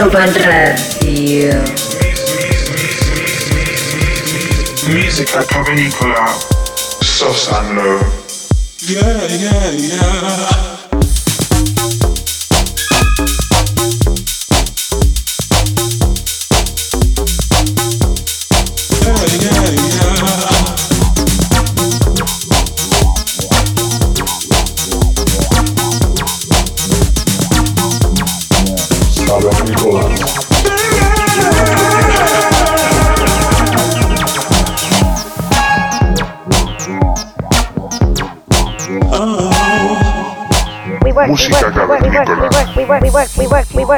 Urban Radio. Musica provenicola, soft and. Yeah, yeah, yeah.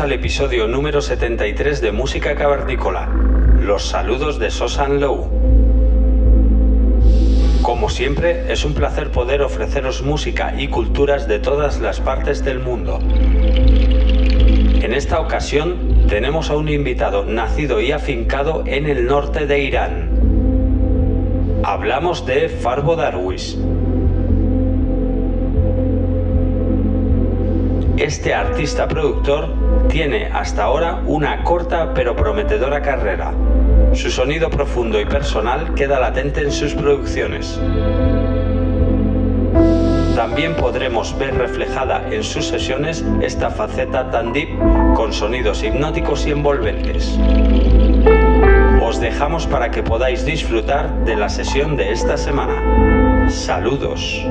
Al episodio número 73 de Música Cavernícola. Los saludos de Sosan Low. Como siempre, es un placer poder ofreceros música y culturas de todas las partes del mundo. En esta ocasión tenemos a un invitado nacido y afincado en el norte de Irán. Hablamos de Fargo Darwish. Este artista productor tiene hasta ahora una corta pero prometedora carrera. Su sonido profundo y personal queda latente en sus producciones. También podremos ver reflejada en sus sesiones esta faceta tan deep con sonidos hipnóticos y envolventes. Os dejamos para que podáis disfrutar de la sesión de esta semana. Saludos.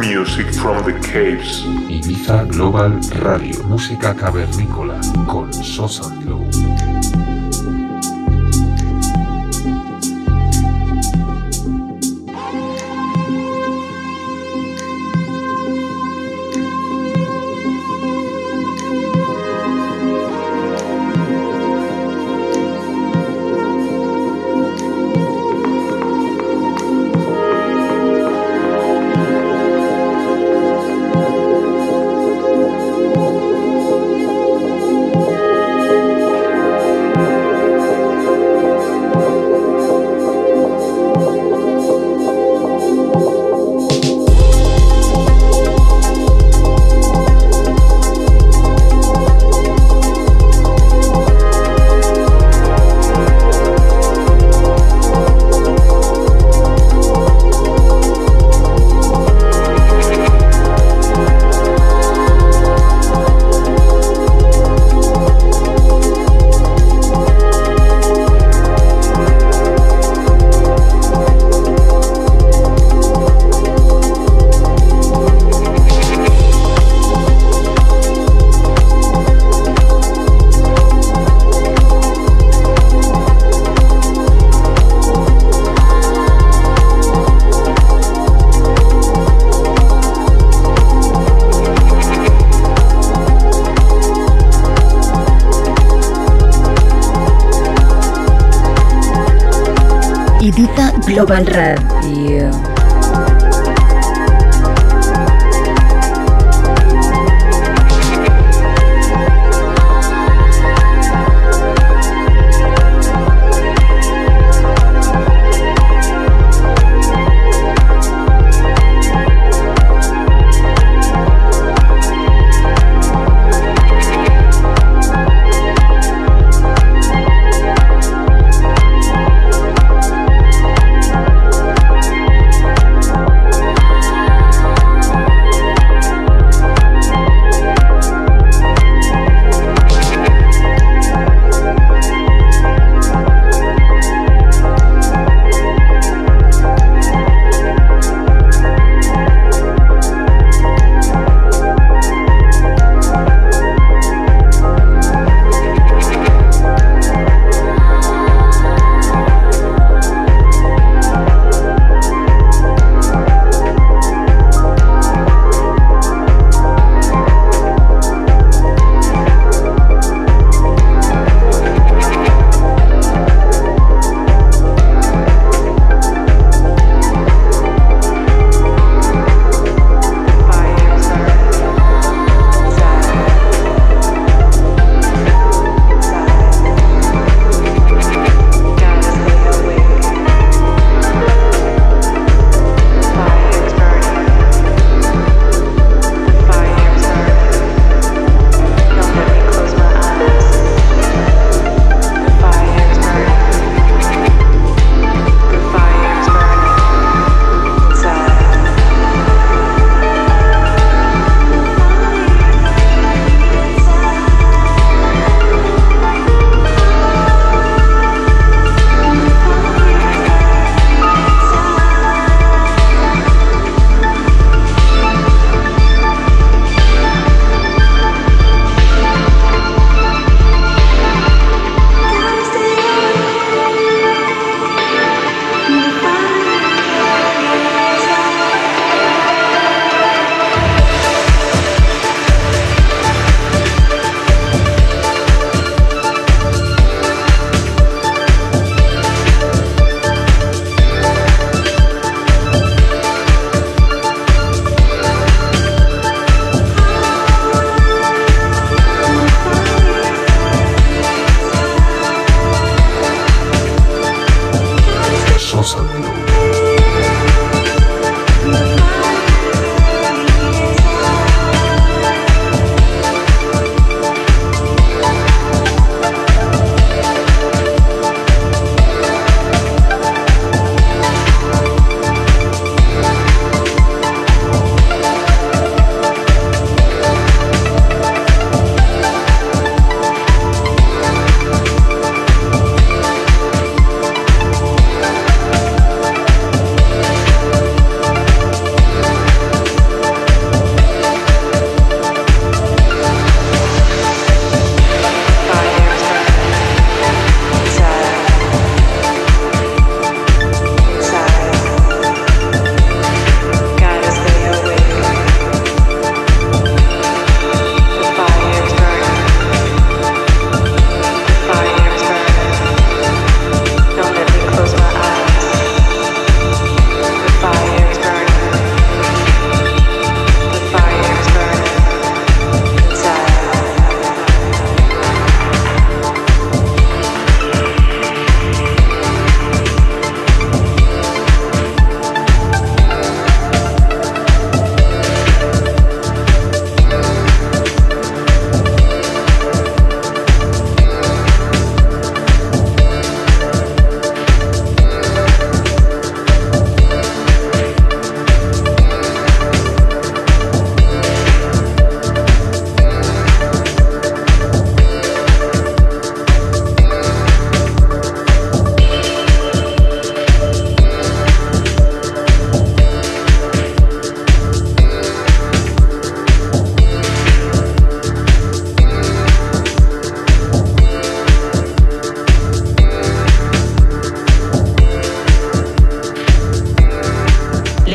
Music from the Caves. Ibiza Global Radio, música cavernícola con Sosa Glow. பண்ற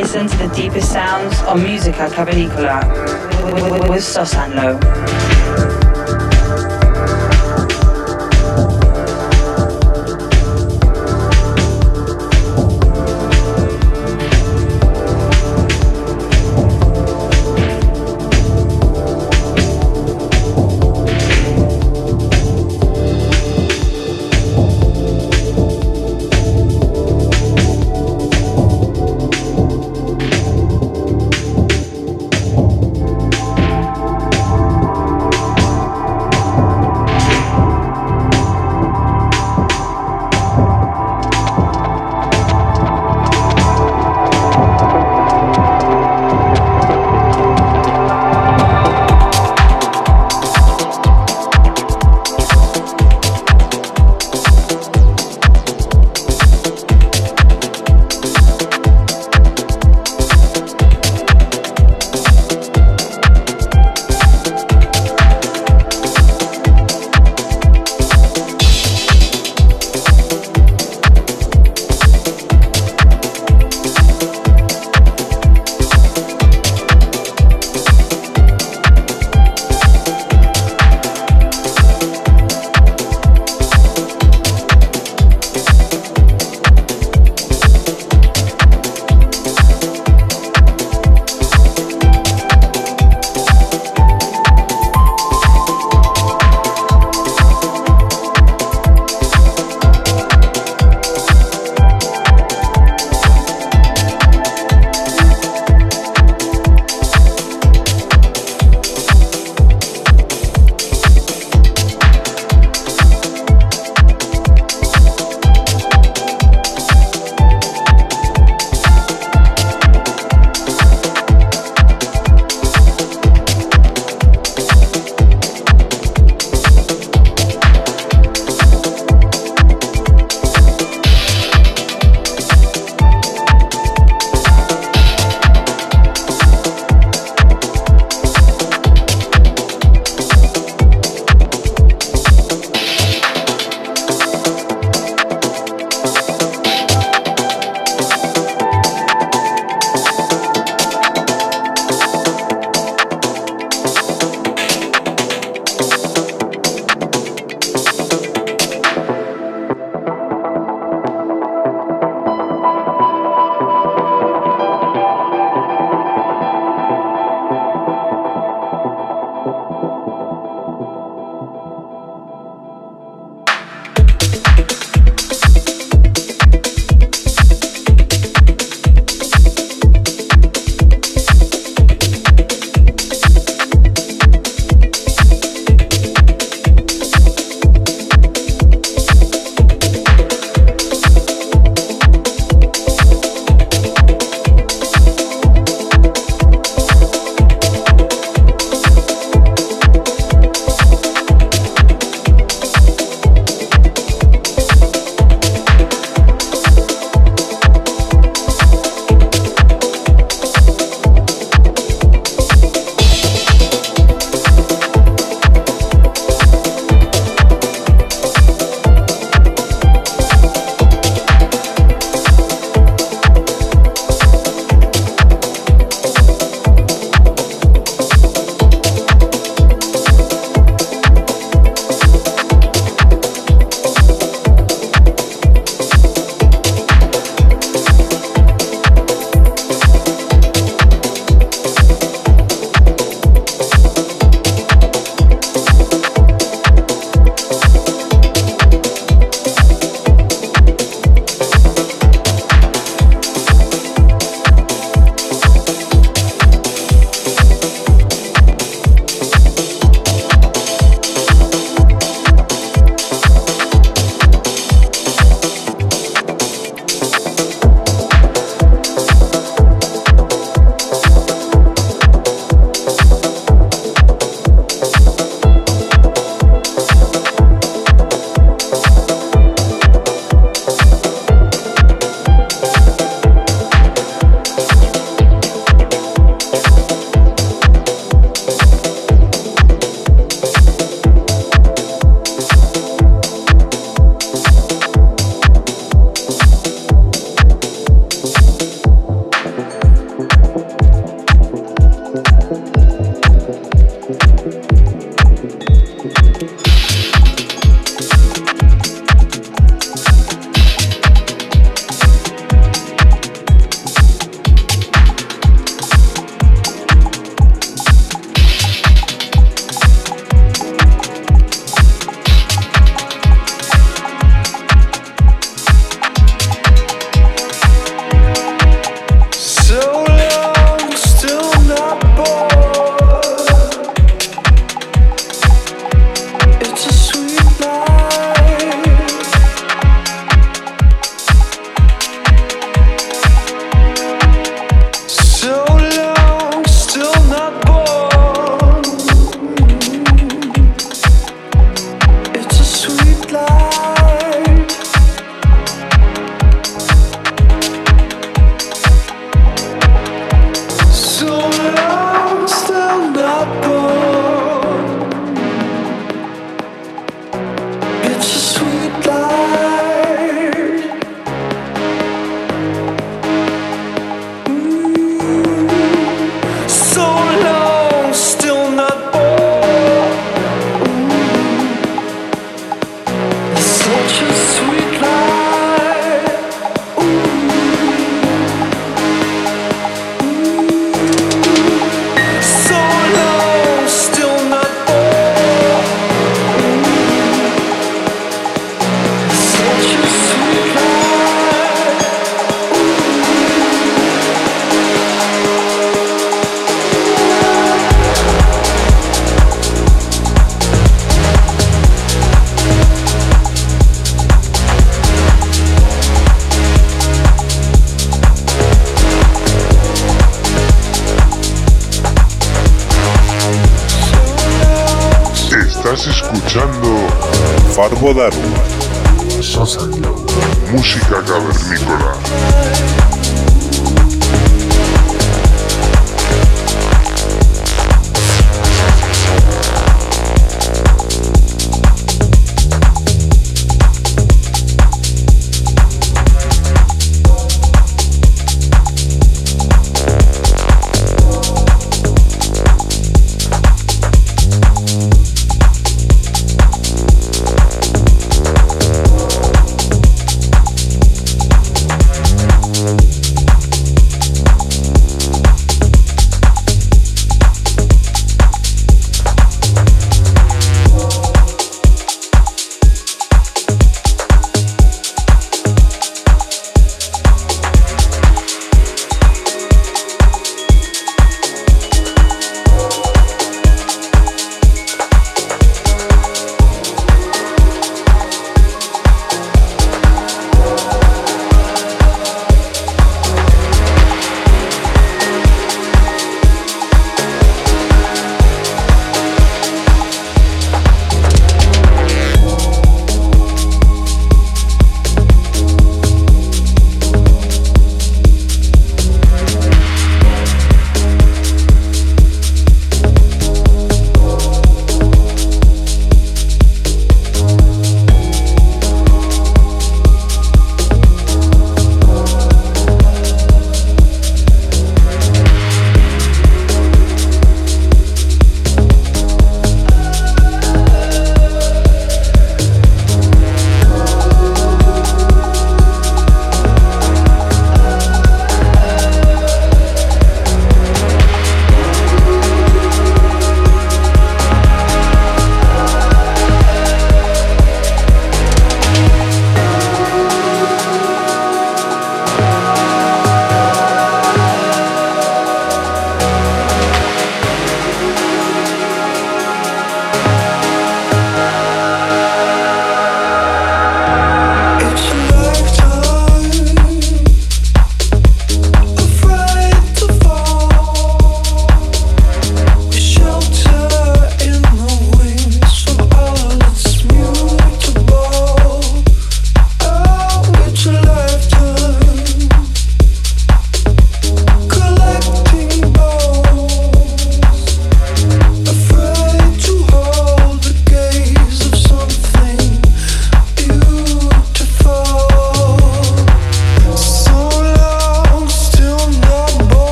Listen to the deepest sounds on Musica Cavernicola with Sosanlo.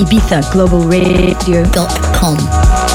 IbizaGlobalRadio.com.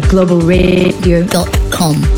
globalradio.com.